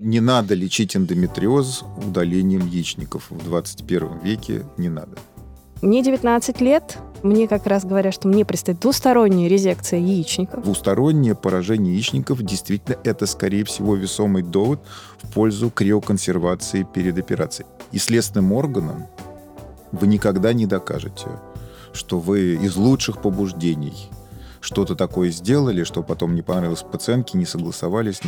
Не надо лечить эндометриоз удалением яичников в 21 веке, не надо. Мне 19 лет. Мне как раз говорят, что мне предстоит двусторонняя резекция яичников. Двустороннее поражение яичников действительно это, скорее всего, весомый довод в пользу криоконсервации перед операцией. И следственным органам вы никогда не докажете, что вы из лучших побуждений что-то такое сделали, что потом не понравилось пациентке, не согласовали с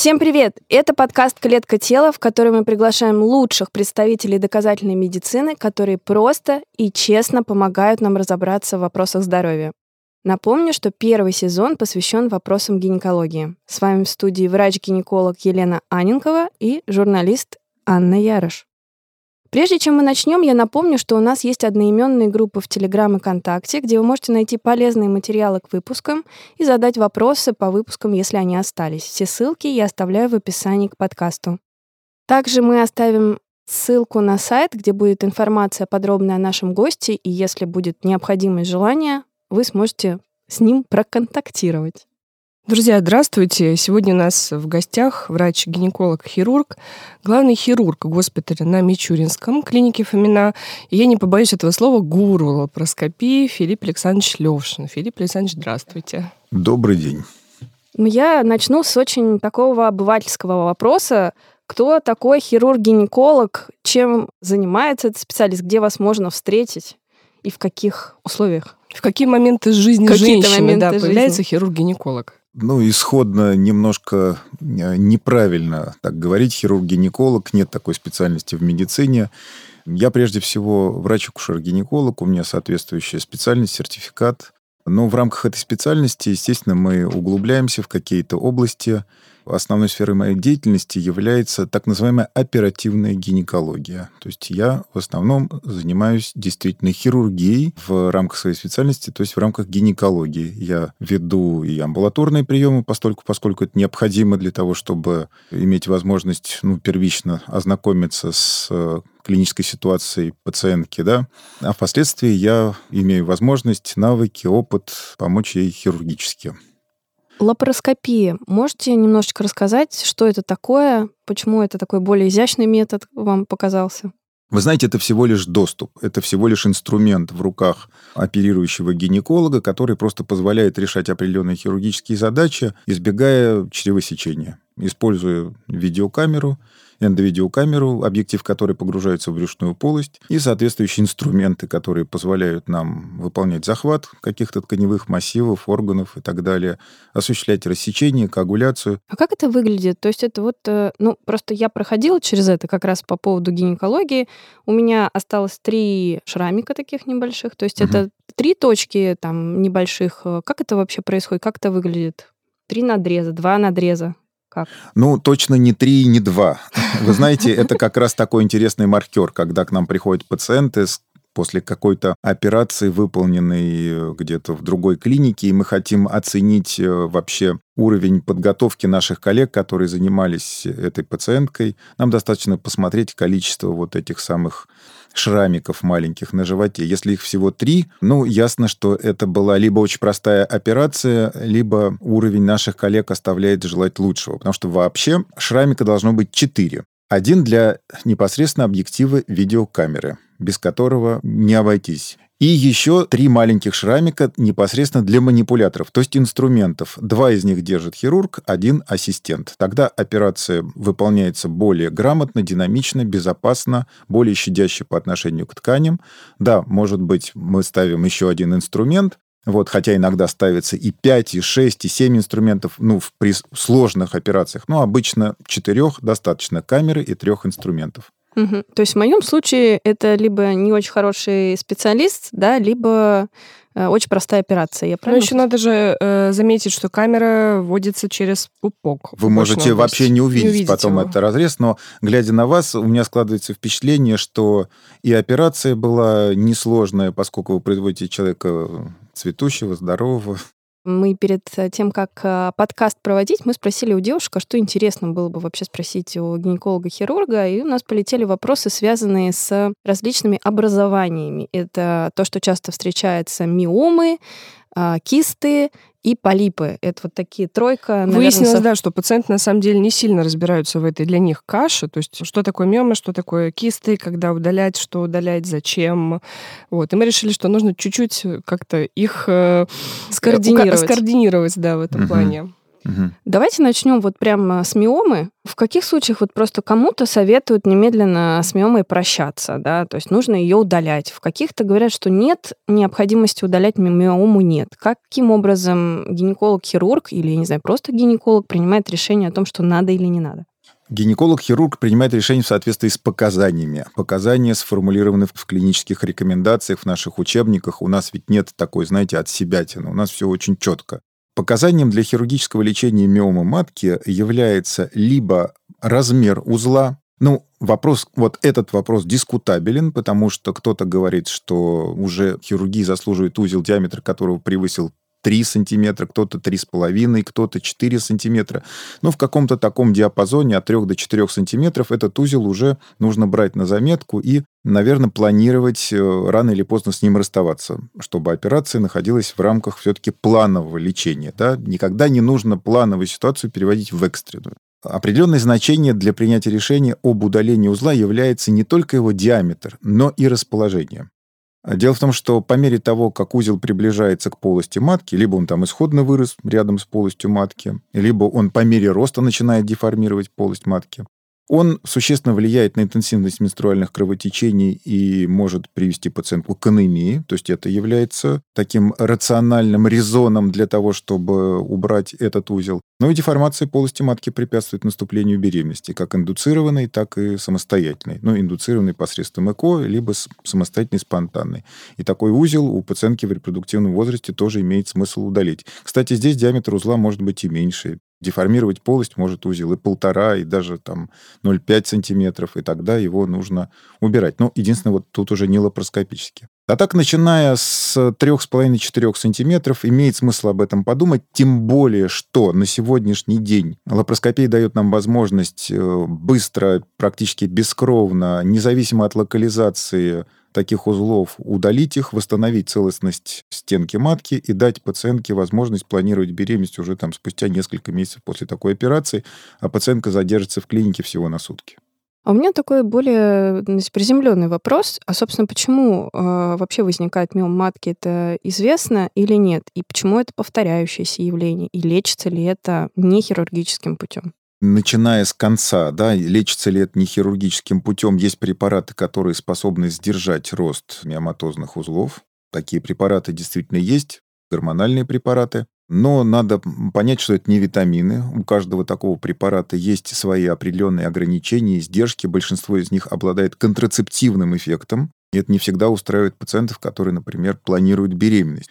Всем привет! Это подкаст «Клетка тела», в который мы приглашаем лучших представителей доказательной медицины, которые просто и честно помогают нам разобраться в вопросах здоровья. Напомню, что первый сезон посвящен вопросам гинекологии. С вами в студии врач-гинеколог Елена Аненкова и журналист Анна Ярош. Прежде чем мы начнем, я напомню, что у нас есть одноименные группы в Телеграм и ВКонтакте, где вы можете найти полезные материалы к выпускам и задать вопросы по выпускам, если они остались. Все ссылки я оставляю в описании к подкасту. Также мы оставим ссылку на сайт, где будет информация подробная о нашем госте, и если будет необходимость желание, вы сможете с ним проконтактировать. Друзья, здравствуйте. Сегодня у нас в гостях врач-гинеколог-хирург, главный хирург госпиталя на Мичуринском, клинике Фомина. И я не побоюсь этого слова, гуру лапароскопии Филипп Александрович Левшин. Филипп Александрович, здравствуйте. Добрый день. Ну, я начну с очень такого обывательского вопроса. Кто такой хирург-гинеколог? Чем занимается этот специалист? Где вас можно встретить? И в каких условиях? В какие моменты жизни женщины да, появляется хирург-гинеколог? Ну, исходно немножко э, неправильно так говорить. Хирург-гинеколог, нет такой специальности в медицине. Я прежде всего врач-акушер-гинеколог, у меня соответствующая специальность, сертификат. Но в рамках этой специальности, естественно, мы углубляемся в какие-то области, основной сферой моей деятельности является так называемая оперативная гинекология. То есть я в основном занимаюсь действительно хирургией в рамках своей специальности, то есть в рамках гинекологии. Я веду и амбулаторные приемы, поскольку, поскольку это необходимо для того, чтобы иметь возможность ну, первично ознакомиться с э, клинической ситуацией пациентки, да, а впоследствии я имею возможность, навыки, опыт помочь ей хирургически. Лапароскопия. Можете немножечко рассказать, что это такое, почему это такой более изящный метод вам показался? Вы знаете, это всего лишь доступ, это всего лишь инструмент в руках оперирующего гинеколога, который просто позволяет решать определенные хирургические задачи, избегая чревосечения, используя видеокамеру эндовидеокамеру, объектив которой погружается в брюшную полость, и соответствующие инструменты, которые позволяют нам выполнять захват каких-то тканевых массивов, органов и так далее, осуществлять рассечение, коагуляцию. А как это выглядит? То есть это вот, э, ну, просто я проходила через это как раз по поводу гинекологии. У меня осталось три шрамика таких небольших, то есть угу. это три точки там небольших. Как это вообще происходит? Как это выглядит? Три надреза, два надреза. Как? Ну, точно не три, не два. Вы знаете, это как раз такой интересный маркер, когда к нам приходят пациенты с после какой-то операции, выполненной э, где-то в другой клинике, и мы хотим оценить э, вообще уровень подготовки наших коллег, которые занимались этой пациенткой. Нам достаточно посмотреть количество вот этих самых шрамиков маленьких на животе. Если их всего три, ну, ясно, что это была либо очень простая операция, либо уровень наших коллег оставляет желать лучшего. Потому что вообще шрамика должно быть четыре. Один для непосредственно объектива видеокамеры, без которого не обойтись. И еще три маленьких шрамика непосредственно для манипуляторов, то есть инструментов. Два из них держит хирург, один ассистент. Тогда операция выполняется более грамотно, динамично, безопасно, более щадяще по отношению к тканям. Да, может быть, мы ставим еще один инструмент, вот, хотя иногда ставится и 5, и 6, и 7 инструментов, ну, в, при сложных операциях. Но обычно четырех достаточно камеры и трех инструментов. Угу. То есть в моем случае это либо не очень хороший специалист, да, либо э, очень простая операция. Я правильно? Но еще надо же э, заметить, что камера вводится через пупок. Вы можете вообще не увидеть не потом его. это разрез, но глядя на вас, у меня складывается впечатление, что и операция была несложная, поскольку вы производите человека цветущего, здорового. Мы перед э, тем, как э, подкаст проводить, мы спросили у девушек, а что интересно было бы вообще спросить у гинеколога-хирурга, и у нас полетели вопросы, связанные с различными образованиями. Это то, что часто встречается миомы, кисты и полипы. Это вот такие тройка. Наверное, Выяснилось, со... да, что пациенты на самом деле не сильно разбираются в этой для них каше. То есть что такое миома, что такое кисты, когда удалять, что удалять, зачем. Вот. И мы решили, что нужно чуть-чуть как-то их э, скоординировать. скоординировать да, в этом Мгм. плане. Мгм. Давайте начнем вот прямо с миомы. В каких случаях вот просто кому-то советуют немедленно с миомой прощаться, да, то есть нужно ее удалять. В каких-то говорят, что нет необходимости удалять ми- миому нет. Каким образом гинеколог-хирург или, я не знаю, просто гинеколог принимает решение о том, что надо или не надо? Гинеколог-хирург принимает решение в соответствии с показаниями. Показания сформулированы в клинических рекомендациях, в наших учебниках. У нас ведь нет такой, знаете, от себятины. У нас все очень четко. Показанием для хирургического лечения миомы матки является либо размер узла, ну, вопрос, вот этот вопрос дискутабелен, потому что кто-то говорит, что уже хирургии заслуживает узел, диаметр которого превысил 3 сантиметра, кто-то 3,5, кто-то 4 сантиметра. Ну, в каком-то таком диапазоне от 3 до 4 сантиметров этот узел уже нужно брать на заметку и, наверное, планировать э, рано или поздно с ним расставаться, чтобы операция находилась в рамках все-таки планового лечения. Да? Никогда не нужно плановую ситуацию переводить в экстренную. Определенное значение для принятия решения об удалении узла является не только его диаметр, но и расположение. Дело в том, что по мере того, как узел приближается к полости матки, либо он там исходно вырос рядом с полостью матки, либо он по мере роста начинает деформировать полость матки, он существенно влияет на интенсивность менструальных кровотечений и может привести пациентку к анемии. То есть это является таким рациональным резоном для того, чтобы убрать этот узел. Но и деформация полости матки препятствует наступлению беременности, как индуцированной, так и самостоятельной. Ну, индуцированной посредством ЭКО, либо самостоятельной, спонтанной. И такой узел у пациентки в репродуктивном возрасте тоже имеет смысл удалить. Кстати, здесь диаметр узла может быть и меньше. Деформировать полость может узел и полтора, и даже там 0,5 сантиметров, и тогда его нужно убирать. Ну, единственное, вот тут уже не лапароскопически. А так, начиная с 3,5-4 сантиметров, имеет смысл об этом подумать, тем более, что на сегодняшний день лапароскопия дает нам возможность э, быстро, практически бескровно, независимо от локализации таких узлов, удалить их, восстановить целостность стенки матки и дать пациентке возможность планировать беременность уже там спустя несколько месяцев после такой операции, а пациентка задержится в клинике всего на сутки. А у меня такой более приземленный вопрос. А, собственно, почему э, вообще возникает миом матки, это известно или нет? И почему это повторяющееся явление? И лечится ли это не хирургическим путем? Начиная с конца, да, лечится ли это не хирургическим путем, есть препараты, которые способны сдержать рост миоматозных узлов. Такие препараты действительно есть, гормональные препараты. Но надо понять, что это не витамины. У каждого такого препарата есть свои определенные ограничения, издержки. Большинство из них обладает контрацептивным эффектом. И это не всегда устраивает пациентов, которые, например, планируют беременность.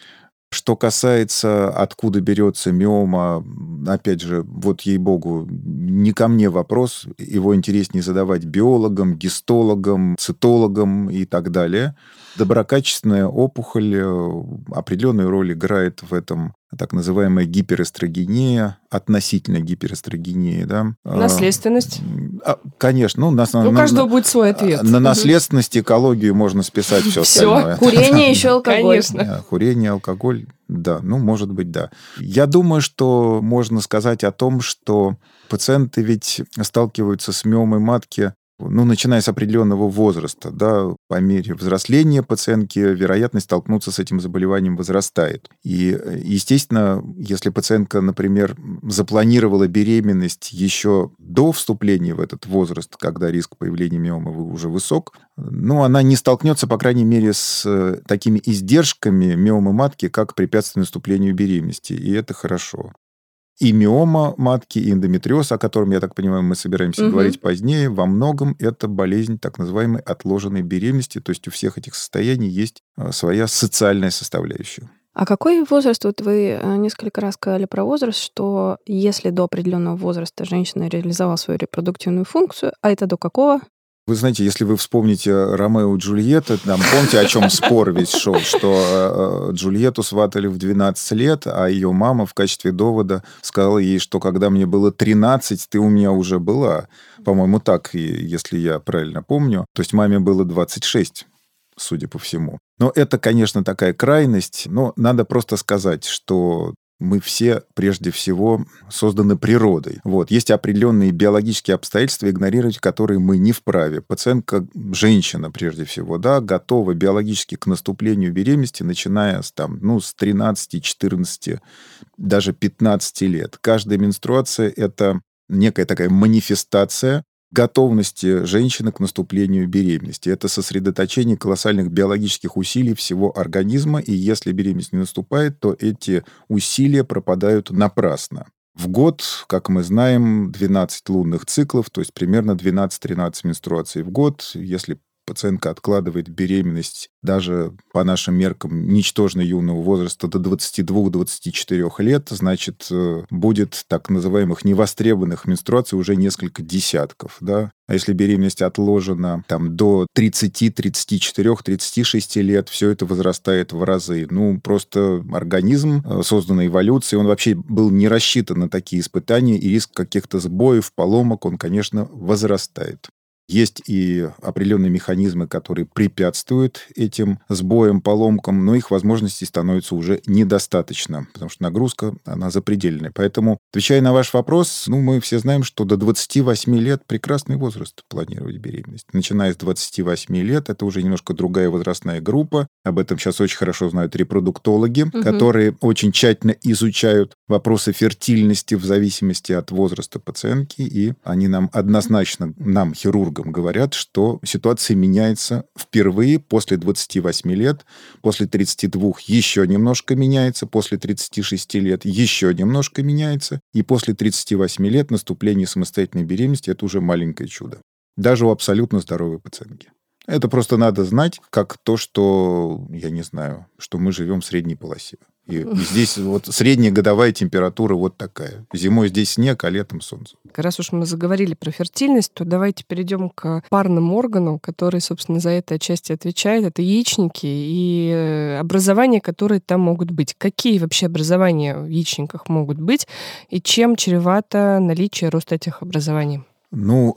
Что касается, откуда берется миома, опять же, вот ей-богу, не ко мне вопрос, его интереснее задавать биологам, гистологам, цитологам и так далее. Доброкачественная опухоль э, определенную роль играет в этом так называемая гиперэстрогения, относительно гиперэстрогения, да. Наследственность. А, конечно, ну, нас, У на, каждого на, будет свой ответ. на наследственность, экологию можно списать все Всё. остальное. Курение, еще алкоголь. Конечно. Курение, алкоголь, да, ну, может быть, да. Я думаю, что можно сказать о том, что пациенты ведь сталкиваются с миомой матки ну, начиная с определенного возраста, да, по мере взросления пациентки вероятность столкнуться с этим заболеванием возрастает. И, естественно, если пациентка, например, запланировала беременность еще до вступления в этот возраст, когда риск появления миомы уже высок, ну, она не столкнется, по крайней мере, с такими издержками миомы матки, как препятствие наступлению беременности, и это хорошо и миома матки, и эндометриоз, о котором, я так понимаю, мы собираемся Мгм. говорить позднее, во многом это болезнь так называемой отложенной беременности. То есть у всех этих состояний есть а, своя социальная составляющая. А какой возраст? Вот вы э, несколько раз сказали про возраст, что если до определенного возраста женщина реализовала свою репродуктивную функцию, а это до какого? Вы знаете, если вы вспомните Ромео и Джульетта, там, помните, о чем спор весь шел, что э, Джульетту сватали в 12 лет, а ее мама в качестве довода сказала ей, что когда мне было 13, ты у меня уже была. По-моему, так, если я правильно помню. То есть маме было 26. судя по всему. Но это, конечно, такая крайность, но надо просто сказать, что мы все прежде всего созданы природой. Вот. Есть определенные биологические обстоятельства, игнорировать которые мы не вправе. Пациентка, женщина прежде всего, да, готова биологически к наступлению беременности, начиная с, там, ну, с 13, 14, даже 15 лет. Каждая менструация – это некая такая манифестация готовности женщины к наступлению беременности. Это сосредоточение колоссальных биологических усилий всего организма, и если беременность не наступает, то эти усилия пропадают напрасно. В год, как мы знаем, 12 лунных циклов, то есть примерно 12-13 менструаций в год. Если пациентка откладывает беременность даже по нашим меркам ничтожно юного возраста до 22-24 лет, значит, э, будет так называемых невостребованных менструаций уже несколько десятков, да. А если беременность отложена там до 30, 34, 36 лет, все это возрастает в разы. Ну, просто организм, э, созданный эволюцией, он вообще был не рассчитан на такие испытания, и риск каких-то сбоев, поломок, он, конечно, возрастает. Есть и определенные механизмы, которые препятствуют этим сбоям, поломкам, но их возможностей становится уже недостаточно, потому что нагрузка, она запредельная. Поэтому, отвечая на ваш вопрос, ну, мы все знаем, что до 28 лет прекрасный возраст планировать беременность. Начиная с 28 лет, это уже немножко другая возрастная группа. Об этом сейчас очень хорошо знают репродуктологи, угу. которые очень тщательно изучают вопросы фертильности в зависимости от возраста пациентки, и они нам однозначно, нам, хирургам, психологам говорят, что ситуация меняется впервые после 28 лет, после 32 еще немножко меняется, после 36 лет еще немножко меняется, и после 38 лет наступление самостоятельной беременности – это уже маленькое чудо. Даже у абсолютно здоровой пациентки. Это просто надо знать, как то, что, я не знаю, что мы живем в средней полосе. И здесь вот средняя годовая температура вот такая. Зимой здесь снег, а летом солнце. Раз уж мы заговорили про фертильность, то давайте перейдем к парным органам, которые, собственно, за это отчасти отвечают. Это яичники и э, образования, которые там могут быть. Какие вообще образования в яичниках могут быть и чем чревато наличие роста этих образований? Ну,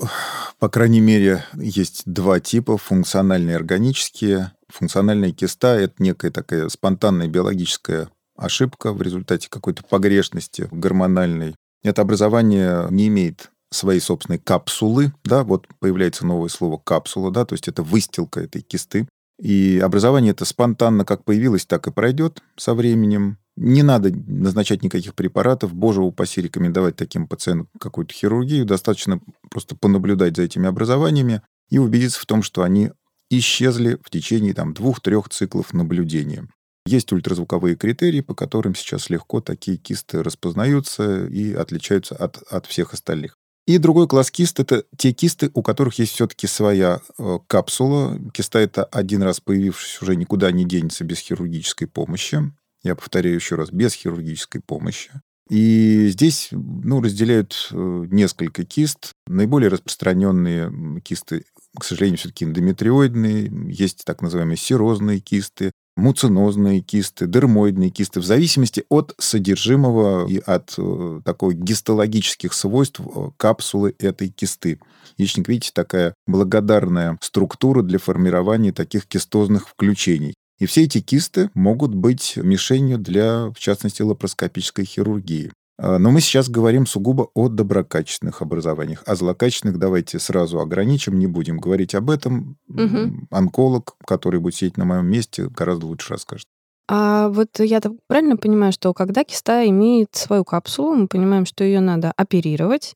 по крайней мере, есть два типа, функциональные и органические. Функциональная киста – это некая такая спонтанная биологическая ошибка в результате какой-то погрешности гормональной. Это образование не имеет своей собственной капсулы, да, вот появляется новое слово капсула, да, то есть это выстилка этой кисты. И образование это спонтанно как появилось, так и пройдет со временем. Не надо назначать никаких препаратов. Боже упаси рекомендовать таким пациентам какую-то хирургию. Достаточно просто понаблюдать за этими образованиями и убедиться в том, что они исчезли в течение там, двух-трех циклов наблюдения. Есть ультразвуковые критерии, по которым сейчас легко такие кисты распознаются и отличаются от, от всех остальных. И другой класс кист – это те кисты, у которых есть все-таки своя э, капсула. Киста – это один раз появившись уже никуда не денется без хирургической помощи. Я повторяю еще раз, без хирургической помощи. И здесь ну, разделяют э, несколько кист. Наиболее распространенные кисты, к сожалению, все-таки эндометриоидные. Есть так называемые серозные кисты, муцинозные кисты, дермоидные кисты, в зависимости от содержимого и от э, такой гистологических свойств э, капсулы этой кисты. Яичник, видите, такая благодарная структура для формирования таких кистозных включений. И все эти кисты могут быть мишенью для, в частности, лапароскопической хирургии. А, но мы сейчас говорим сугубо о доброкачественных образованиях. А злокачественных давайте сразу ограничим, не будем говорить об этом. Угу. Онколог, который будет сидеть на моем месте, гораздо лучше расскажет. А вот я так правильно понимаю, что когда киста имеет свою капсулу, мы понимаем, что ее надо оперировать,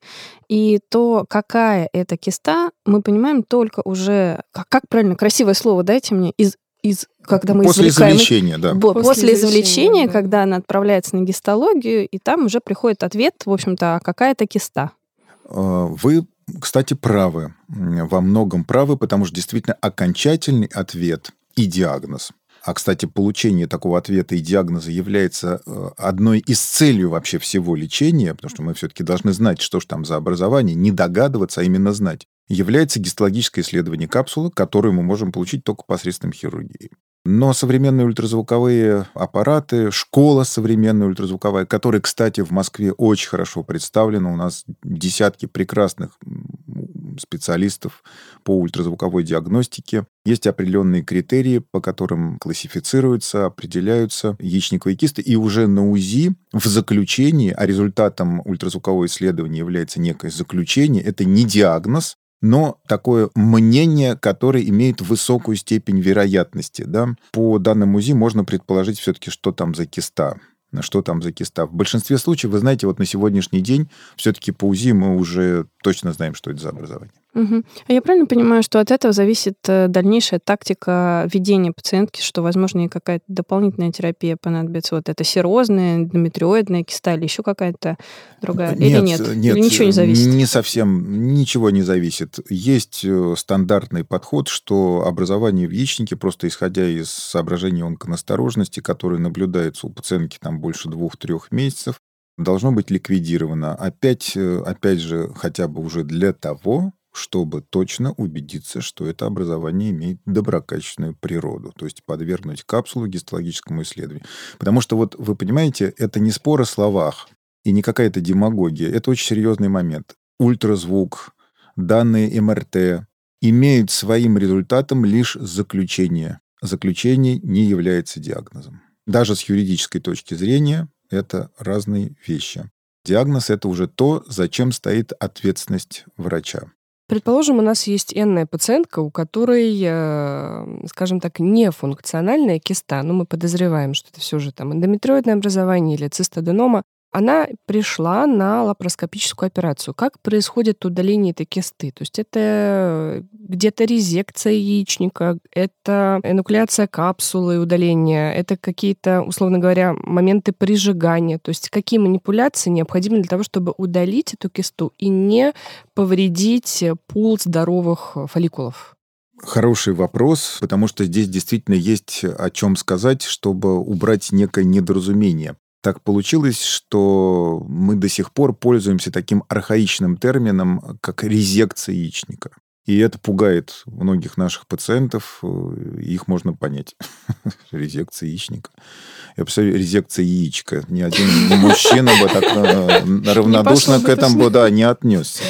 и то, какая это киста, мы понимаем только уже, как, как правильно, красивое слово дайте мне, из из, когда мы после извлекаем... извлечения, да. После, после извлечения, да. когда она отправляется на гистологию, и там уже приходит ответ, в общем-то, а какая-то киста. А, вы, кстати, правы. Во многом правы, потому что действительно окончательный ответ и диагноз. А, кстати, получение такого ответа и диагноза является э, одной из целей вообще всего лечения, потому что мы все-таки должны знать, что же там за образование, не догадываться, а именно знать является гистологическое исследование капсулы, которое мы можем получить только посредством хирургии. Но современные ультразвуковые аппараты, школа современная ультразвуковая, которая, кстати, в Москве очень хорошо представлена, у нас десятки прекрасных специалистов по ультразвуковой диагностике. Есть определенные критерии, по которым классифицируются, определяются яичниковые кисты. И уже на УЗИ в заключении, а результатом ультразвукового исследования является некое заключение, это не диагноз, но такое мнение, которое имеет высокую степень вероятности. Да? По данным УЗИ можно предположить все-таки, что там за киста что там за киста. В большинстве случаев, вы знаете, вот на сегодняшний день все-таки по УЗИ мы уже точно знаем, что это за образование. Угу. А я правильно понимаю, что от этого зависит э, дальнейшая тактика ведения пациентки, что, возможно, ей какая-то дополнительная терапия понадобится? Вот это серозная, эндометриоидная киста или еще какая-то другая? Нет, или нет? нет? Или ничего не зависит? Не совсем, ничего не зависит. Есть э, стандартный подход, что образование в яичнике, просто исходя из соображений онконасторожности, которые наблюдаются у пациентки там больше двух-трех месяцев, должно быть ликвидировано. Опять, э, опять же, хотя бы уже для того, чтобы точно убедиться, что это образование имеет доброкачественную природу, то есть подвергнуть капсулу гистологическому исследованию. Потому что вот вы понимаете, это не спор о словах и не какая-то демагогия, это очень серьезный момент. Ультразвук, данные МРТ имеют своим результатом лишь заключение. Заключение не является диагнозом. Даже с юридической точки зрения это разные вещи. Диагноз – это уже то, зачем стоит ответственность врача. Предположим, у нас есть энная пациентка, у которой, э, скажем так, нефункциональная киста, ну, мы подозреваем, что это все же там эндометриоидное образование или цистоденома, она пришла на лапароскопическую операцию. Как происходит удаление этой кисты? То есть это где-то резекция яичника, это энукляция капсулы удаления, это какие-то, условно говоря, моменты прижигания. То есть какие манипуляции необходимы для того, чтобы удалить эту кисту и не повредить пул здоровых фолликулов? Хороший вопрос, потому что здесь действительно есть о чем сказать, чтобы убрать некое недоразумение так получилось, что мы до сих пор пользуемся таким архаичным термином, как резекция яичника. И это пугает многих наших пациентов, э, их можно понять. Резекция яичника. Я представляю, резекция яичка. Ни один мужчина бы так э, равнодушно к этому бы, да, не отнесся.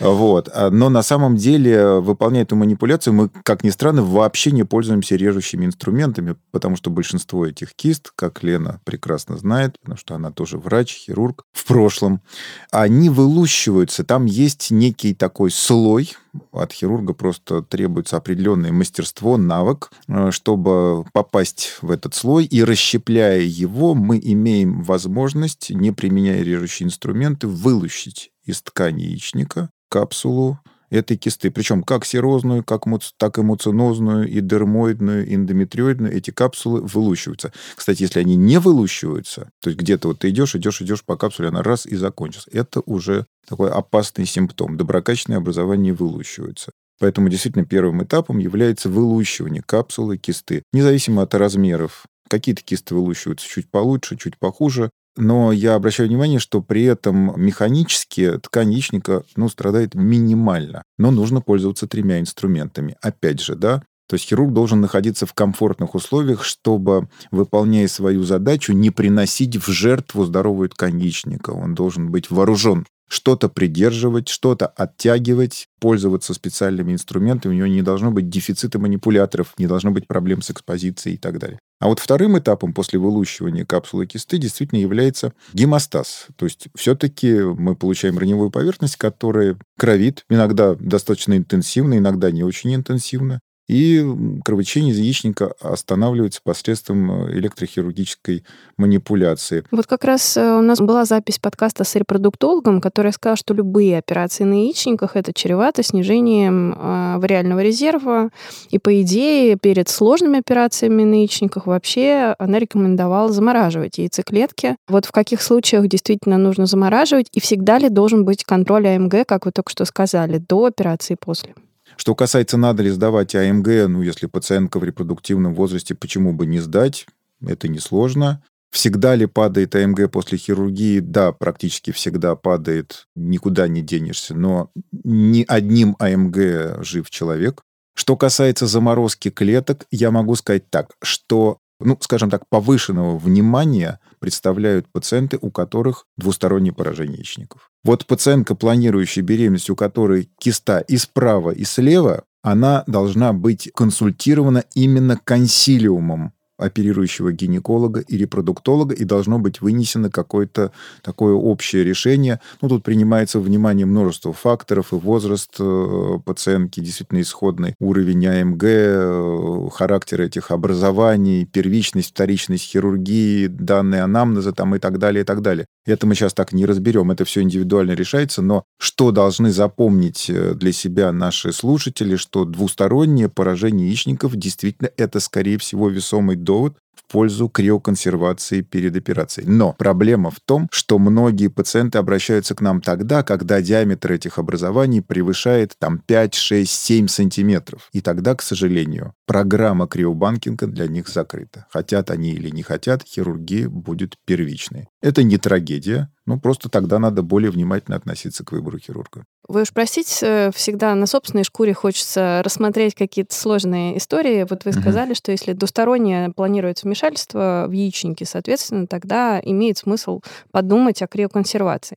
Вот. А, но на самом деле, выполняя эту манипуляцию, мы, как ни странно, вообще не пользуемся режущими инструментами, потому что большинство этих кист, как Лена прекрасно знает, потому что она тоже врач, хирург в прошлом, они вылущиваются. Там есть некий такой слой, от хирурга просто требуется определенное мастерство, навык, э, чтобы попасть в этот слой. И расщепляя его, мы имеем возможность, не применяя режущие инструменты, вылущить из ткани яичника капсулу этой кисты. Причем как серозную, как, так и муцинозную, и дермоидную, и эндометриоидную. Эти капсулы вылущиваются. Кстати, если они не вылущиваются, то есть где-то вот ты идешь, идешь, идешь по капсуле, она раз и закончилась. Это уже такой опасный симптом. Доброкачественное образование вылущивается. Поэтому действительно первым этапом является вылущивание капсулы кисты, независимо от размеров. Какие-то кисты вылущиваются чуть получше, чуть похуже. Но я обращаю внимание, что при этом механически ткань яичника ну, страдает минимально. Но нужно пользоваться тремя инструментами. Опять же, да, то есть хирург должен находиться в комфортных условиях, чтобы, выполняя свою задачу, не приносить в жертву здоровую ткань яичника. Он должен быть вооружен что-то придерживать, что-то оттягивать, пользоваться специальными инструментами. У него не должно быть дефицита манипуляторов, не должно быть проблем с экспозицией и так далее. А вот вторым этапом после вылущивания капсулы кисты действительно является гемостаз. То есть все-таки мы получаем раневую поверхность, которая кровит, иногда достаточно интенсивно, иногда не очень интенсивно и кровотечение из яичника останавливается посредством э, электрохирургической манипуляции. Вот как раз э, у нас была запись подкаста с репродуктологом, который сказал, что любые операции на яичниках это чревато снижением э, вариального резерва. И по идее перед сложными операциями на яичниках вообще она рекомендовала замораживать яйцеклетки. Вот в каких случаях действительно нужно замораживать и всегда ли должен быть контроль АМГ, как вы только что сказали, до операции и после? Что касается, надо ли сдавать АМГ, ну, если пациентка в репродуктивном возрасте, почему бы не сдать? Это несложно. Всегда ли падает АМГ после хирургии? Да, практически всегда падает, никуда не денешься, но ни одним АМГ жив человек. Что касается заморозки клеток, я могу сказать так, что ну, скажем так, повышенного внимания представляют пациенты, у которых двустороннее поражение яичников. Вот пациентка, планирующая беременность, у которой киста и справа, и слева, она должна быть консультирована именно консилиумом оперирующего гинеколога и репродуктолога, и должно быть вынесено какое-то такое общее решение. Ну, тут принимается внимание множество факторов, и возраст э, пациентки, действительно исходный уровень АМГ, э, характер этих образований, первичность, вторичность хирургии, данные анамнеза там и так далее, и так далее. Это мы сейчас так не разберем, это все индивидуально решается, но что должны запомнить э, для себя наши слушатели, что двустороннее поражение яичников действительно это, скорее всего, весомый довод в пользу криоконсервации перед операцией. Но проблема в том, что многие пациенты обращаются к нам тогда, когда диаметр этих образований превышает там 5, 6, 7 сантиметров. И тогда, к сожалению, программа криобанкинга для них закрыта. Хотят они или не хотят, хирургия будет первичной. Это не трагедия, ну, просто тогда надо более внимательно относиться к выбору хирурга. Вы уж простите, всегда на собственной шкуре хочется рассмотреть какие-то сложные истории. Вот вы сказали, угу. что если двустороннее планируется вмешательство в яичники, соответственно, тогда имеет смысл подумать о криоконсервации.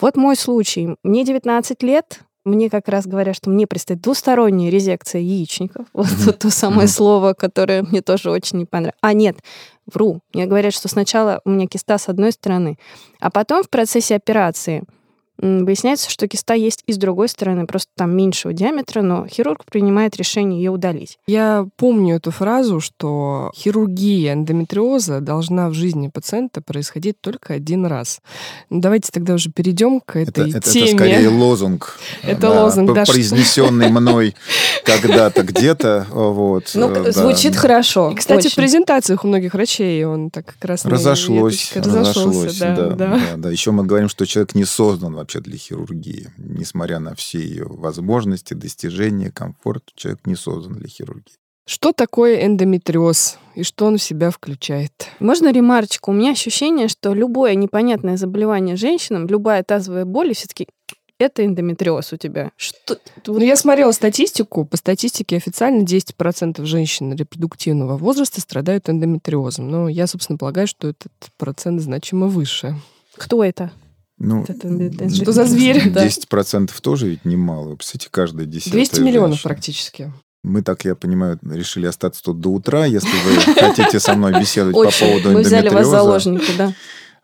Вот мой случай. Мне 19 лет, мне как раз говорят, что мне предстоит двусторонняя резекция яичников. Вот mm-hmm. то самое mm-hmm. слово, которое мне тоже очень не понравилось. А нет, вру. Мне говорят, что сначала у меня киста с одной стороны, а потом в процессе операции – Выясняется, что киста есть и с другой стороны, просто там меньшего диаметра, но хирург принимает решение ее удалить. Я помню эту фразу, что хирургия эндометриоза должна в жизни пациента происходить только один раз. Ну, давайте тогда уже перейдем к этой это, теме. Это скорее лозунг. Это да, лозунг, да. Произнесенный мной когда-то где-то. Вот, ну, да. звучит хорошо. И, кстати, очень. в презентациях у многих врачей он так как раз... Разошлось. Разошлось, да, да, да. да. Еще мы говорим, что человек не создан вообще для хирургии. Несмотря на все ее возможности, достижения, комфорт, человек не создан для хирургии. Что такое эндометриоз и что он в себя включает? Можно ремарочку? У меня ощущение, что любое непонятное заболевание женщинам, любая тазовая боль, все-таки это эндометриоз у тебя. Что? Ну, я смотрела статистику. По статистике официально 10% женщин репродуктивного возраста страдают эндометриозом. Но я, собственно, полагаю, что этот процент значимо выше. Кто это? Ну, это, что за зверь? 10% тоже ведь немало. Представляете, каждая десятая 200 миллионов женщина. практически. Мы так, я понимаю, решили остаться тут до утра, если вы хотите со мной беседовать по поводу Мы взяли вас заложники, да.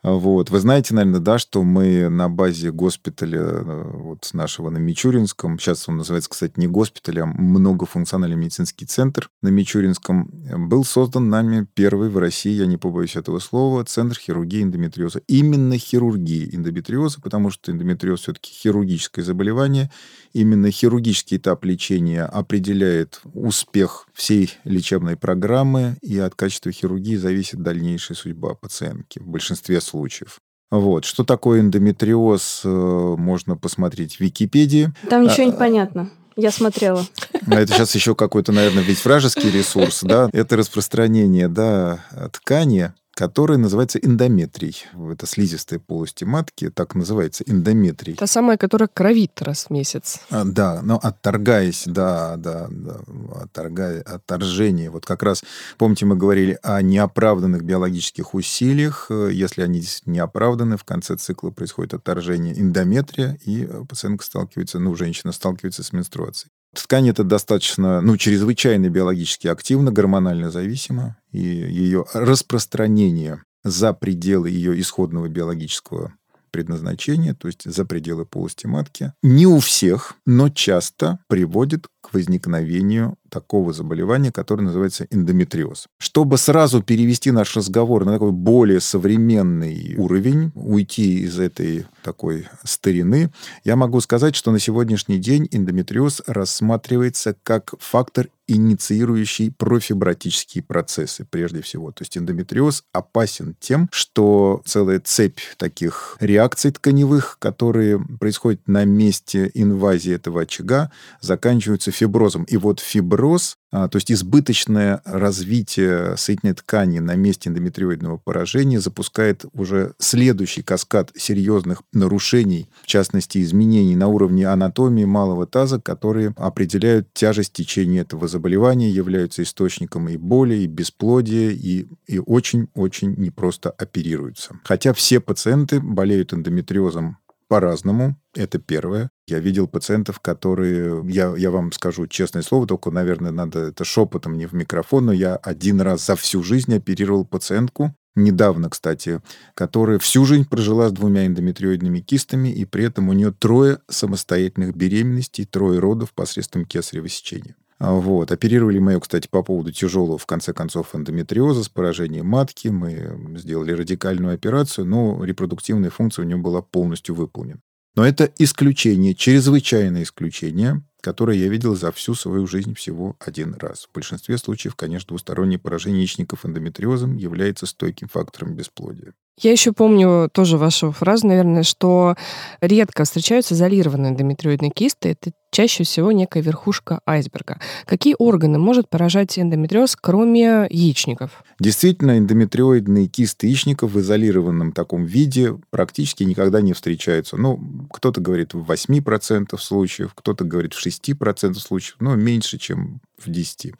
Вот. Вы знаете, наверное, да, что мы на базе госпиталя э, вот нашего на Мичуринском, сейчас он называется, кстати, не госпиталь, а многофункциональный медицинский центр на Мичуринском, был создан нами первый в России, я не побоюсь этого слова, центр хирургии эндометриоза. Именно хирургии эндометриоза, потому что эндометриоз все-таки хирургическое заболевание. Именно хирургический этап лечения определяет успех всей лечебной программы, и от качества хирургии зависит дальнейшая судьба пациентки в большинстве случаев случаев. Вот. Что такое эндометриоз, э, можно посмотреть в Википедии. Там ничего не понятно. Я смотрела. Это сейчас еще какой-то, наверное, ведь вражеский ресурс, да? Это распространение, да, ткани который называется эндометрий. Это слизистая полости матки, так называется эндометрий. Та самая, которая кровит раз в месяц. А, да, но отторгаясь, да, да, да отторгая, отторжение. Вот как раз, помните, мы говорили о неоправданных биологических усилиях. Если они не оправданы, в конце цикла происходит отторжение эндометрия, и пациентка сталкивается, ну, женщина сталкивается с менструацией. Ткань это достаточно, ну, чрезвычайно биологически активна, гормонально зависима, и ее распространение за пределы ее исходного биологического предназначения, то есть за пределы полости матки, не у всех, но часто приводит к возникновению такого заболевания, которое называется эндометриоз. Чтобы сразу перевести наш разговор на такой более современный уровень, уйти из этой такой старины, я могу сказать, что на сегодняшний день эндометриоз рассматривается как фактор инициирующий профибротические процессы прежде всего. То есть эндометриоз опасен тем, что целая цепь таких реакций тканевых, которые происходят на месте инвазии этого очага, заканчиваются фиброзом. И вот фиброз некроз, а, то есть избыточное развитие соединительной ткани на месте эндометриоидного поражения запускает уже следующий каскад серьезных нарушений, в частности, изменений на уровне анатомии малого таза, которые определяют тяжесть течения этого заболевания, являются источником и боли, и бесплодия, и, и очень-очень непросто оперируются. Хотя все пациенты болеют эндометриозом по-разному. Это первое. Я видел пациентов, которые, я, я вам скажу честное слово, только, наверное, надо это шепотом, не в микрофон, но я один раз за всю жизнь оперировал пациентку, недавно, кстати, которая всю жизнь прожила с двумя эндометриоидными кистами, и при этом у нее трое самостоятельных беременностей, трое родов посредством кесарево сечения. Вот. Оперировали мы ее, кстати, по поводу тяжелого, в конце концов, эндометриоза с поражением матки. Мы сделали радикальную операцию, но репродуктивная функция у нее была полностью выполнена. Но это исключение, чрезвычайное исключение, которое я видел за всю свою жизнь всего один раз. В большинстве случаев, конечно, двустороннее поражение яичников эндометриозом является стойким фактором бесплодия. Я еще помню тоже вашу фразу, наверное, что редко встречаются изолированные эндометриоидные кисты. Это чаще всего некая верхушка айсберга. Какие органы может поражать эндометриоз, кроме яичников? Действительно, эндометриоидные кисты яичников в изолированном таком виде практически никогда не встречаются. Ну, кто-то говорит в 8% случаев, кто-то говорит в 6% случаев, но меньше, чем в 10.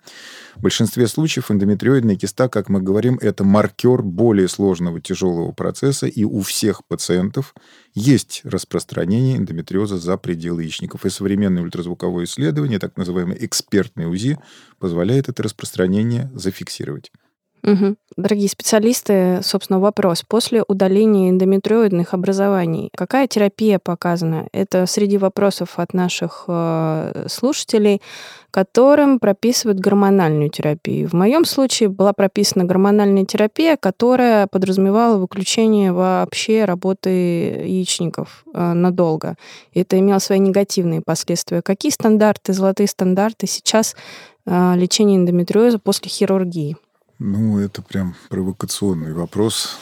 В большинстве случаев эндометриоидная киста, как мы говорим, это маркер более сложного тяжелого процесса, и у всех пациентов есть распространение эндометриоза за пределы яичников. И современное ультразвуковое исследование, так называемое экспертное УЗИ, позволяет это распространение зафиксировать. Угу. Дорогие специалисты, собственно, вопрос. После удаления эндометриоидных образований, какая терапия показана? Это среди вопросов от наших э, слушателей, которым прописывают гормональную терапию. В моем случае была прописана гормональная терапия, которая подразумевала выключение вообще работы яичников э, надолго. Это имело свои негативные последствия. Какие стандарты, золотые стандарты сейчас э, лечения эндометриоза после хирургии? Ну, это прям провокационный вопрос.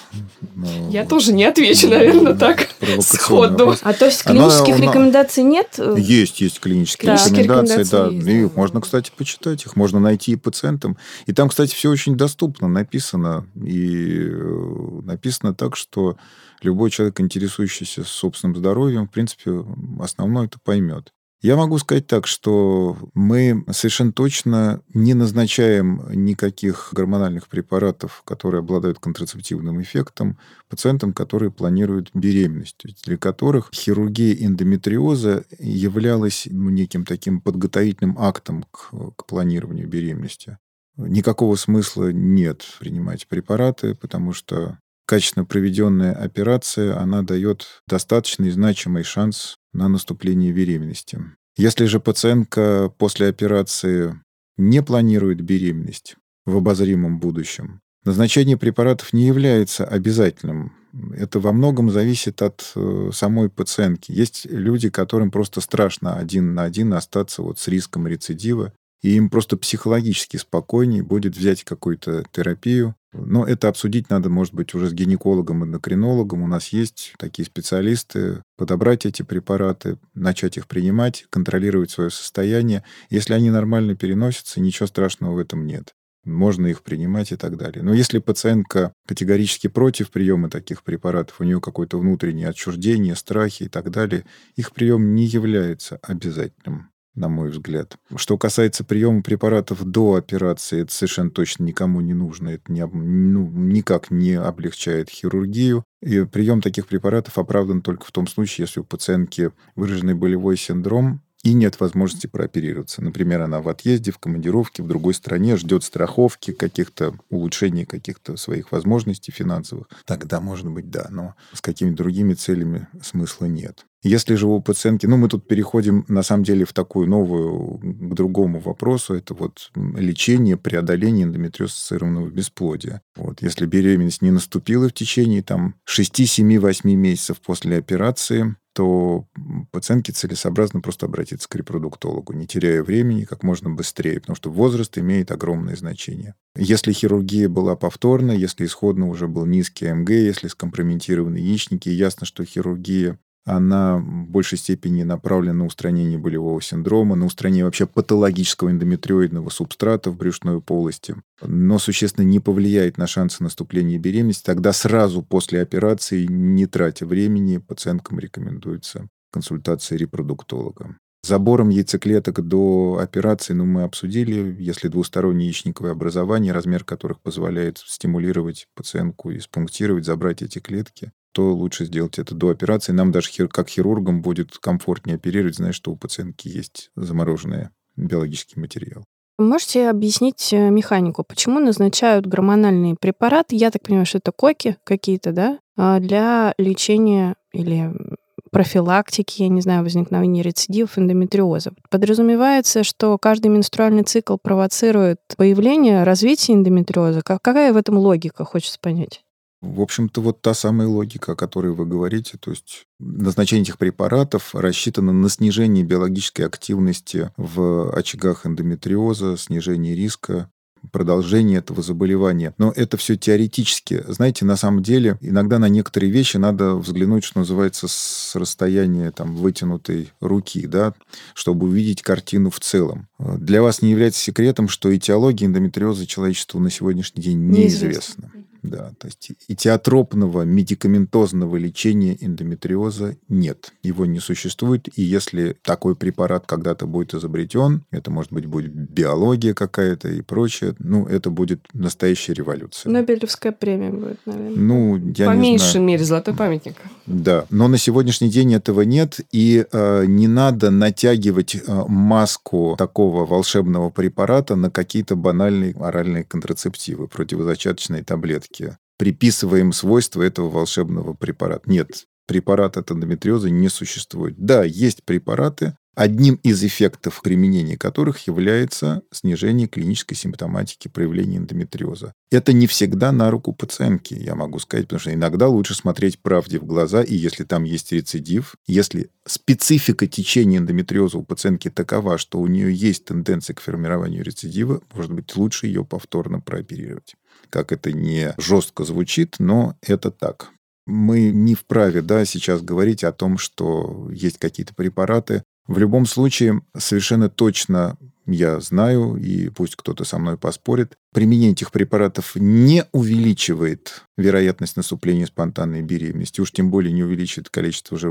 Но Я тоже не отвечу, наверное, так сходу. А то есть клинических Она, рекомендаций нет? Есть, есть клинические да. рекомендации, рекомендации да. Есть, и можно, кстати, почитать их, можно найти и пациентам. И там, кстати, все очень доступно написано. И э, написано так, что любой человек, интересующийся собственным здоровьем, в принципе, основное это поймет. Я могу сказать так, что мы совершенно точно не назначаем никаких гормональных препаратов, которые обладают контрацептивным эффектом, пациентам, которые планируют беременность, для которых хирургия эндометриоза являлась ну, неким таким подготовительным актом к, к планированию беременности. Никакого смысла нет принимать препараты, потому что качественно проведенная операция, она дает достаточный значимый шанс на наступление беременности. Если же пациентка после операции не планирует беременность в обозримом будущем, назначение препаратов не является обязательным. Это во многом зависит от э, самой пациентки. Есть люди, которым просто страшно один на один остаться вот с риском рецидива, и им просто психологически спокойнее будет взять какую-то терапию, но это обсудить надо, может быть, уже с гинекологом, эндокринологом. У нас есть такие специалисты. Подобрать эти препараты, начать их принимать, контролировать свое состояние. Если они нормально переносятся, ничего страшного в этом нет. Можно их принимать и так далее. Но если пациентка категорически против приема таких препаратов, у нее какое-то внутреннее отчуждение, страхи и так далее, их прием не является обязательным на мой взгляд. Что касается приема препаратов до операции, это совершенно точно никому не нужно. Это не, ну, никак не облегчает хирургию. И прием таких препаратов оправдан только в том случае, если у пациентки выраженный болевой синдром, и нет возможности прооперироваться. Например, она в отъезде, в командировке, в другой стране, ждет страховки, каких-то улучшений каких-то своих возможностей финансовых. Тогда, может быть, да, но с какими-то другими целями смысла нет. Если же у пациентки, ну, мы тут переходим, на самом деле, в такую новую, к другому вопросу, это вот лечение, преодоление эндометриоз-ассоциированного бесплодия. Вот, если беременность не наступила в течение там 6, 7, 8 месяцев после операции, то пациентке целесообразно просто обратиться к репродуктологу, не теряя времени, как можно быстрее, потому что возраст имеет огромное значение. Если хирургия была повторной, если исходно уже был низкий МГ, если скомпрометированы яичники, ясно, что хирургия она в большей степени направлена на устранение болевого синдрома, на устранение вообще патологического эндометриоидного субстрата в брюшной полости, но существенно не повлияет на шансы наступления беременности. Тогда сразу после операции, не тратя времени, пациенткам рекомендуется консультация репродуктолога. Забором яйцеклеток до операции, ну, мы обсудили, если двустороннее яичниковое образование, размер которых позволяет стимулировать пациентку и спунктировать, забрать эти клетки, то лучше сделать это до операции. Нам даже хир, как хирургам будет комфортнее оперировать, зная, что у пациентки есть замороженный биологический материал. Можете объяснить э, механику, почему назначают гормональный препарат, я так понимаю, что это коки какие-то, да, а, для лечения или профилактики, я не знаю, возникновения рецидивов эндометриоза. Подразумевается, что каждый менструальный цикл провоцирует появление, развитие эндометриоза. Какая в этом логика, хочется понять? В общем-то, вот та самая логика, о которой вы говорите, то есть назначение этих препаратов рассчитано на снижение биологической активности в очагах эндометриоза, снижение риска продолжение этого заболевания. Но это все теоретически. Знаете, на самом деле, иногда на некоторые вещи надо взглянуть, что называется, с расстояния там, вытянутой руки, да, чтобы увидеть картину в целом. Для вас не является секретом, что этиология эндометриоза человечеству на сегодняшний день неизвестна. неизвестна. Да, то есть этиотропного медикаментозного лечения эндометриоза нет. Его не существует. И если такой препарат когда-то будет изобретен, это, может быть, будет биология какая-то и прочее, ну, это будет настоящая революция. Нобелевская премия будет, наверное. Ну, я По не меньшей знаю. мере, золотой памятник. Да, но на сегодняшний день этого нет, и э, не надо натягивать э, маску такого волшебного препарата на какие-то банальные оральные контрацептивы, противозачаточные таблетки приписываем свойства этого волшебного препарата. Нет, препарат от эндометриоза не существует. Да, есть препараты, одним из эффектов применения которых является снижение клинической симптоматики проявления эндометриоза. Это не всегда на руку пациентки, я могу сказать, потому что иногда лучше смотреть правде в глаза, и если там есть рецидив, если специфика течения эндометриоза у пациентки такова, что у нее есть тенденция к формированию рецидива, может быть, лучше ее повторно прооперировать. Как это не жестко звучит, но это так мы не вправе да, сейчас говорить о том, что есть какие-то препараты, в любом случае, совершенно точно я знаю, и пусть кто-то со мной поспорит, применение этих препаратов не увеличивает вероятность наступления спонтанной беременности, уж тем более не увеличивает количество уже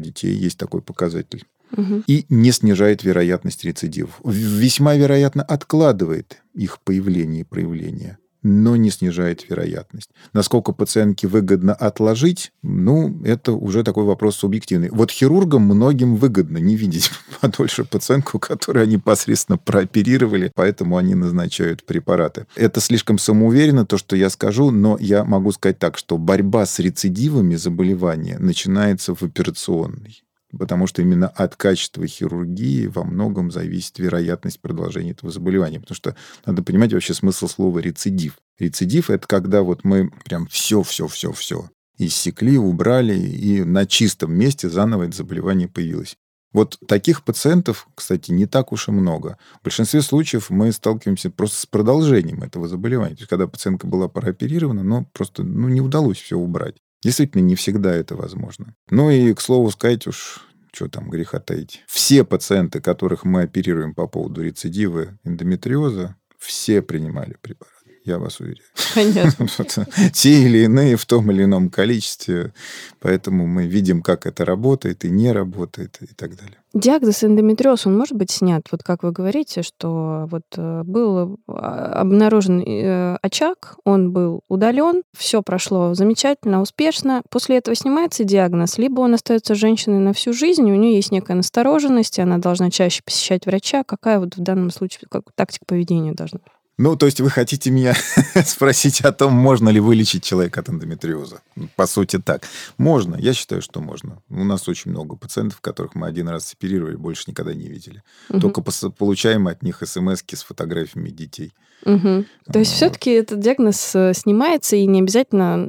детей, есть такой показатель, угу. и не снижает вероятность рецидивов. Весьма вероятно откладывает их появление и проявление но не снижает вероятность. Насколько пациентке выгодно отложить, ну, это уже такой вопрос субъективный. Вот хирургам многим выгодно не видеть подольше пациентку, которую они непосредственно прооперировали, поэтому они назначают препараты. Это слишком самоуверенно, то, что я скажу, но я могу сказать так, что борьба с рецидивами заболевания начинается в операционной потому что именно от качества хирургии во многом зависит вероятность продолжения этого заболевания. Потому что надо понимать вообще смысл слова рецидив. Рецидив – это когда вот мы прям все-все-все-все иссекли, убрали, и на чистом месте заново это заболевание появилось. Вот таких пациентов, кстати, не так уж и много. В большинстве случаев мы сталкиваемся просто с продолжением этого заболевания. То есть, когда пациентка была прооперирована, но просто ну, не удалось все убрать. Действительно, не всегда это возможно. Ну и, к слову сказать уж, что там греха таить. Все пациенты, которых мы оперируем по поводу рецидива эндометриоза, все принимали препарат я вас уверяю. Понятно. Те или иные в том или ином количестве. Поэтому мы видим, как это работает и не работает и так далее. Диагноз эндометриоз, он может быть снят? Вот как вы говорите, что вот э, был а, обнаружен э, очаг, он был удален, все прошло замечательно, успешно. После этого снимается диагноз, либо он остается женщиной на всю жизнь, у нее есть некая настороженность, и она должна чаще посещать врача. Какая вот в данном случае как, тактика поведения должна быть? Ну, то есть вы хотите меня спросить о том, можно ли вылечить человека от эндометриоза? По сути, так. Можно. Я считаю, что можно. У нас очень много пациентов, которых мы один раз оперировали, больше никогда не видели. Угу. Только получаем от них смс с фотографиями детей. Угу. То есть все-таки этот диагноз э, снимается, и не обязательно,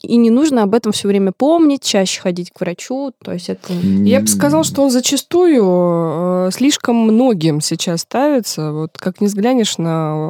и не нужно об этом все время помнить, чаще ходить к врачу. То есть это... Я бы сказала, что он зачастую э, слишком многим сейчас ставится. Вот как не взглянешь на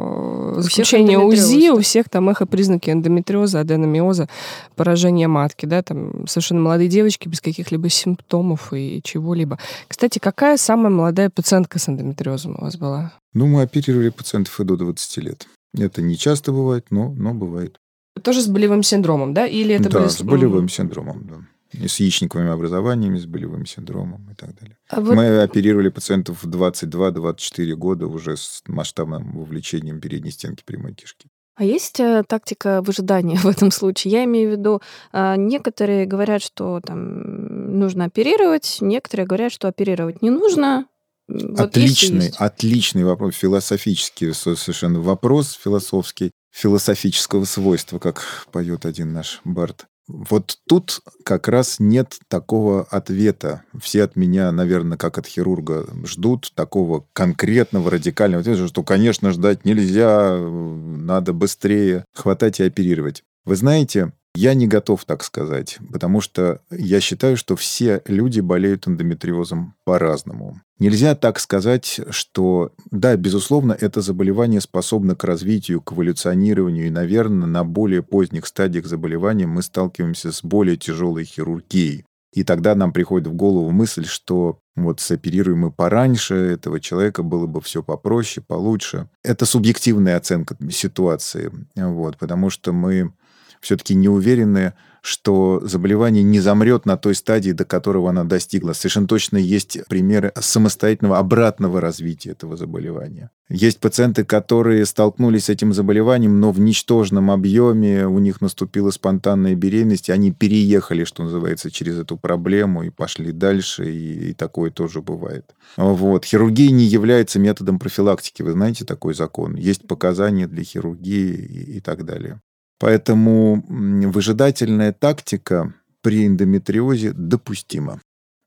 заключения УЗИ, у всех там эхопризнаки эндометриоза, аденомиоза, поражение матки, да, там совершенно молодые девочки без каких-либо симптомов и чего-либо. Кстати, какая самая молодая пациентка с эндометриозом у вас была? Ну, мы оперировали пациентов и до 20 лет. Это не часто бывает, но, но бывает. Тоже с болевым синдромом, да? Или это да, были... с болевым синдромом, да. И с яичниковыми образованиями, с болевым синдромом и так далее. А вот- Мы оперировали пациентов в 22-24 года уже с масштабным вовлечением передней стенки прямой кишки. А есть э, тактика выжидания в этом случае? Я имею в виду, а, некоторые говорят, что там нужно оперировать, некоторые говорят, что оперировать не нужно. Вот отличный, есть. отличный вопрос, философический со- совершенно вопрос философский, философического свойства, как поет один наш Барт. Вот тут как раз нет такого ответа. Все от меня, наверное, как от хирурга, ждут такого конкретного, радикального ответа, что, конечно, ждать нельзя, надо быстрее хватать и оперировать. Вы знаете, я не готов так сказать, потому что я считаю, что все люди болеют эндометриозом по-разному. Нельзя так сказать, что, да, безусловно, это заболевание способно к развитию, к эволюционированию, и, наверное, на более поздних стадиях заболевания мы сталкиваемся с более тяжелой хирургией. И тогда нам приходит в голову мысль, что вот соперируем мы пораньше, этого человека было бы все попроще, получше. Это субъективная оценка ситуации, вот, потому что мы все-таки не уверены, что заболевание не замрет на той стадии, до которого она достигла. Совершенно точно есть примеры самостоятельного обратного развития этого заболевания. Есть пациенты, которые столкнулись с этим заболеванием, но в ничтожном объеме у них наступила спонтанная беременность, и они переехали, что называется, через эту проблему и пошли дальше, и, и такое тоже бывает. Вот. Хирургия не является методом профилактики. Вы знаете такой закон? Есть показания для хирургии и, и так далее. Поэтому выжидательная тактика при эндометриозе допустима.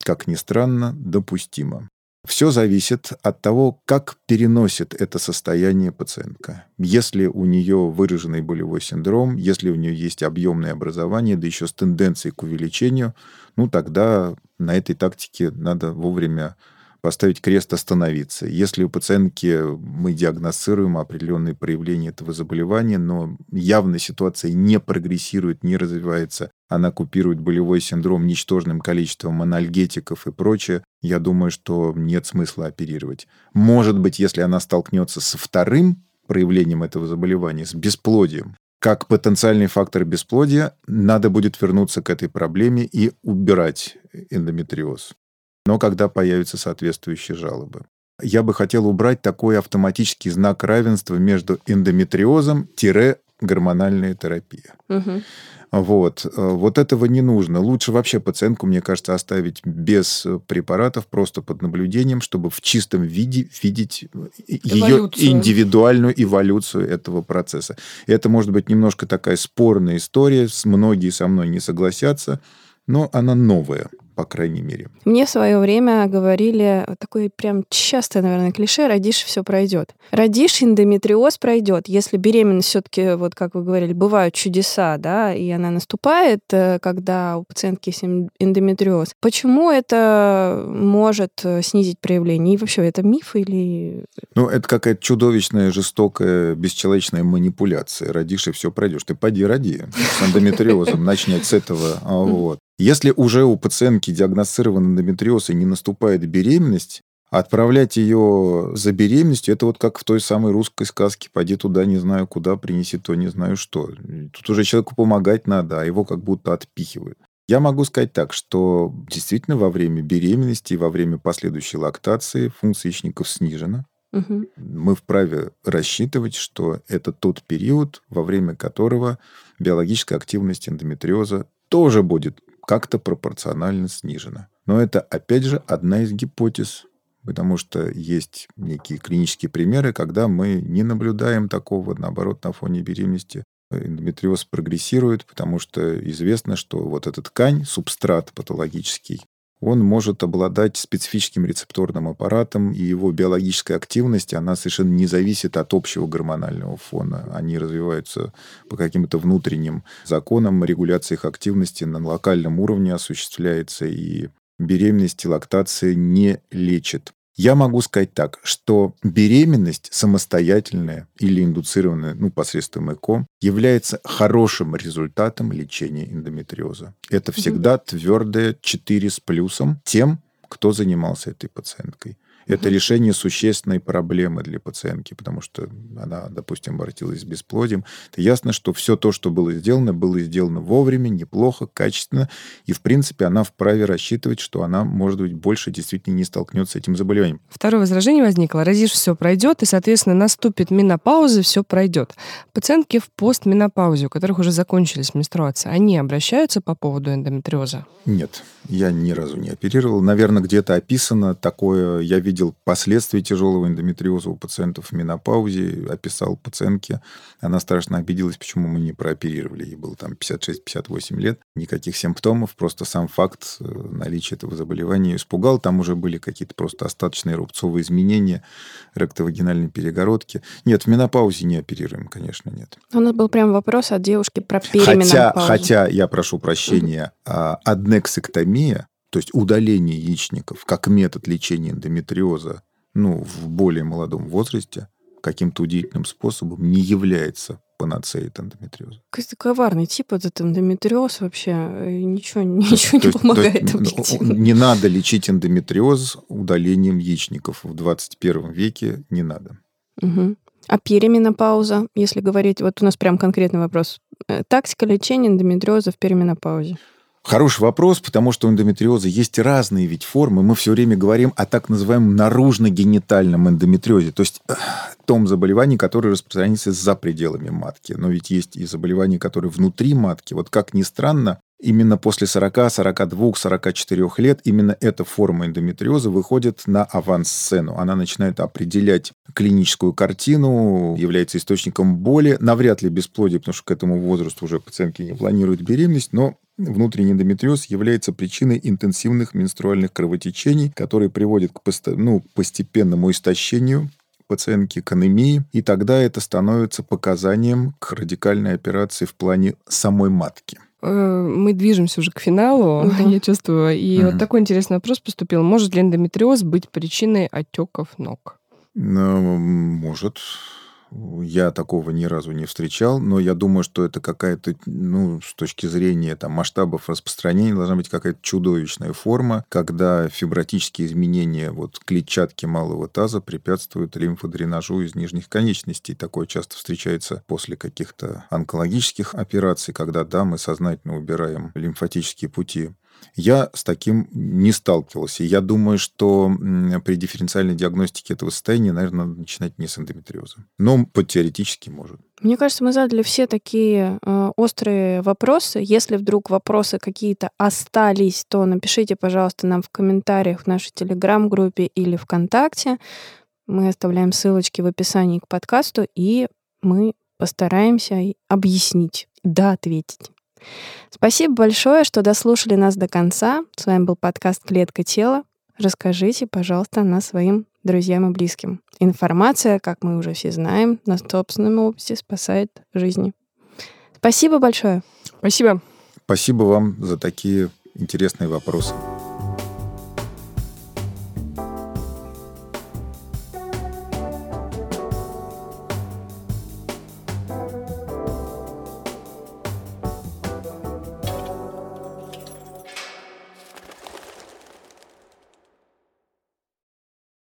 Как ни странно, допустима. Все зависит от того, как переносит это состояние пациентка. Если у нее выраженный болевой синдром, если у нее есть объемное образование, да еще с тенденцией к увеличению, ну тогда на этой тактике надо вовремя поставить крест, остановиться. Если у пациентки мы диагностируем определенные проявления этого заболевания, но явно ситуация не прогрессирует, не развивается, она купирует болевой синдром ничтожным количеством анальгетиков и прочее, я думаю, что нет смысла оперировать. Может быть, если она столкнется со вторым проявлением этого заболевания, с бесплодием, как потенциальный фактор бесплодия, надо будет вернуться к этой проблеме и убирать эндометриоз но когда появятся соответствующие жалобы. Я бы хотел убрать такой автоматический знак равенства между эндометриозом-гормональная терапия. Мгм. Вот. Э, Вот этого не нужно. Лучше вообще пациентку, мне кажется, оставить без препаратов, просто под наблюдением, чтобы в чистом виде видеть э, ее Эволюцию. индивидуальную эволюцию этого процесса. Это может быть немножко такая спорная история, многие со мной не согласятся, но она новая, по крайней мере. Мне в свое время говорили такое прям частое, наверное, клише: родишь, все пройдет. Родишь, эндометриоз пройдет. Если беременность все-таки, вот как вы говорили, бывают чудеса, да, и она наступает, э, когда у пациентки есть эндометриоз. Почему это может э, снизить проявление? И вообще, это миф или... Ну, это какая-то чудовищная, жестокая, бесчеловечная манипуляция. Родишь, и все пройдешь. Ты поди роди с эндометриозом, начать с этого. А, Вот. Если уже у пациентки диагностирован эндометриоз и не наступает беременность, отправлять ее за беременностью, это вот как в той самой русской сказке «Пойди туда, не знаю куда, принеси то, не знаю что». Тут уже человеку помогать надо, а его как будто отпихивают. Я могу сказать так, что действительно во время беременности и во время последующей лактации функция яичников снижена. Мгм. Мы вправе рассчитывать, что это тот период, во время которого биологическая активность эндометриоза тоже будет как-то пропорционально снижена. Но это, опять же, одна из гипотез, потому что есть некие клинические примеры, когда мы не наблюдаем такого, наоборот, на фоне беременности эндометриоз прогрессирует, потому что известно, что вот эта ткань, субстрат патологический, он может обладать специфическим рецепторным аппаратом, и его биологическая активность, она совершенно не зависит от общего гормонального фона. Они развиваются по каким-то внутренним законам, регуляция их активности на локальном уровне осуществляется, и беременность и лактация не лечит Я могу сказать так, что беременность самостоятельная или индуцированная ну, посредством ЭКО является хорошим результатом лечения эндометриоза. Это всегда твердое 4 с плюсом тем, кто занимался этой пациенткой. Это решение существенной проблемы для пациентки, потому что она, допустим, обратилась с бесплодием. Это ясно, что все то, что было сделано, было сделано вовремя, неплохо, качественно. И, в принципе, она вправе рассчитывать, что она, может быть, больше действительно не столкнется с этим заболеванием. Второе возражение возникло. Разишь все пройдет, и, соответственно, наступит менопауза, все пройдет. Пациентки в постменопаузе, у которых уже закончились менструации, они обращаются по поводу эндометриоза? Нет, я ни разу не оперировал. Наверное, где-то описано такое. Я видел видел последствия тяжелого эндометриоза у пациентов в менопаузе, описал пациентке. Она страшно обиделась, почему мы не прооперировали. Ей было там 56-58 лет, никаких симптомов, просто сам факт э, наличия этого заболевания испугал. Там уже были какие-то просто остаточные рубцовые изменения ректовагинальной перегородки. Нет, в менопаузе не оперируем, конечно, нет. У нас был прям вопрос от девушки про переменопаузу. Хотя, хотя я прошу прощения, mm-hmm. То есть удаление яичников как метод лечения эндометриоза ну, в более молодом возрасте каким-то удивительным способом не является панацеей от эндометриоза. Какой-то коварный тип этот эндометриоз вообще э, ничего, ничего не помогает есть, Не надо лечить эндометриоз удалением яичников в 21 веке, не надо. Угу. А переменопауза, если говорить, вот у нас прям конкретный вопрос. Э, тактика лечения эндометриоза в переменопаузе. Хороший вопрос, потому что у эндометриоза есть разные ведь формы. Мы все время говорим о так называемом наружно-генитальном эндометриозе, то есть э, том заболевании, которое распространяется за пределами матки. Но ведь есть и заболевания, которые внутри матки. Вот как ни странно, именно после 40, 42, 44 лет именно эта форма эндометриоза выходит на авансцену. Она начинает определять клиническую картину, является источником боли, навряд ли бесплодие, потому что к этому возрасту уже пациентки не планируют беременность, но Внутренний эндометриоз является причиной интенсивных менструальных кровотечений, которые приводят к ну, постепенному истощению пациентки к анемии, и тогда это становится показанием к радикальной операции в плане самой матки. Э, мы движемся уже к финалу, uh-huh. я чувствую. И uh-huh. вот такой интересный вопрос поступил. Может ли эндометриоз быть причиной отеков ног? Ну, может я такого ни разу не встречал, но я думаю, что это какая-то, ну, с точки зрения там, масштабов распространения, должна быть какая-то чудовищная форма, когда фибротические изменения вот, клетчатки малого таза препятствуют лимфодренажу из нижних конечностей. Такое часто встречается после каких-то онкологических операций, когда, да, мы сознательно убираем лимфатические пути я с таким не сталкивался. Я думаю, что при дифференциальной диагностике этого состояния, наверное, надо начинать не с эндометриоза. Но по теоретически может. Мне кажется, мы задали все такие э, острые вопросы. Если вдруг вопросы какие-то остались, то напишите, пожалуйста, нам в комментариях в нашей телеграм-группе или ВКонтакте. Мы оставляем ссылочки в описании к подкасту, и мы постараемся объяснить, да, ответить. Спасибо большое, что дослушали нас до конца. С вами был подкаст «Клетка тела». Расскажите, пожалуйста, о нас своим друзьям и близким. Информация, как мы уже все знаем, на собственном опыте спасает жизни. Спасибо большое. Спасибо. Спасибо вам за такие интересные вопросы.